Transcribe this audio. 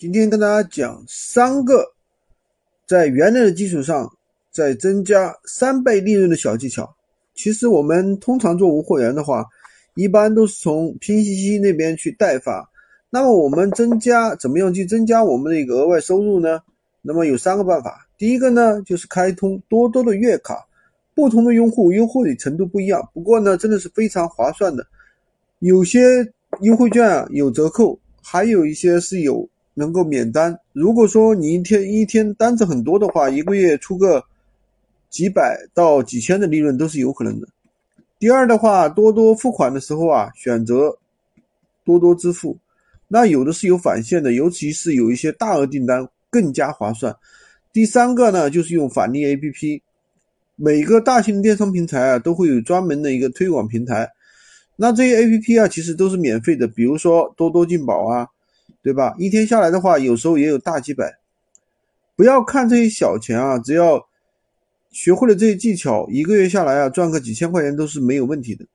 今天跟大家讲三个在原来的基础上再增加三倍利润的小技巧。其实我们通常做无货源的话，一般都是从拼夕夕那边去代发。那么我们增加怎么样去增加我们的一个额外收入呢？那么有三个办法。第一个呢，就是开通多多的月卡，不同的用户优惠程度不一样，不过呢，真的是非常划算的。有些优惠券啊有折扣，还有一些是有。能够免单。如果说你一天一天单子很多的话，一个月出个几百到几千的利润都是有可能的。第二的话，多多付款的时候啊，选择多多支付，那有的是有返现的，尤其是有一些大额订单更加划算。第三个呢，就是用返利 APP，每个大型电商平台啊都会有专门的一个推广平台，那这些 APP 啊其实都是免费的，比如说多多进宝啊。对吧？一天下来的话，有时候也有大几百。不要看这些小钱啊，只要学会了这些技巧，一个月下来啊，赚个几千块钱都是没有问题的。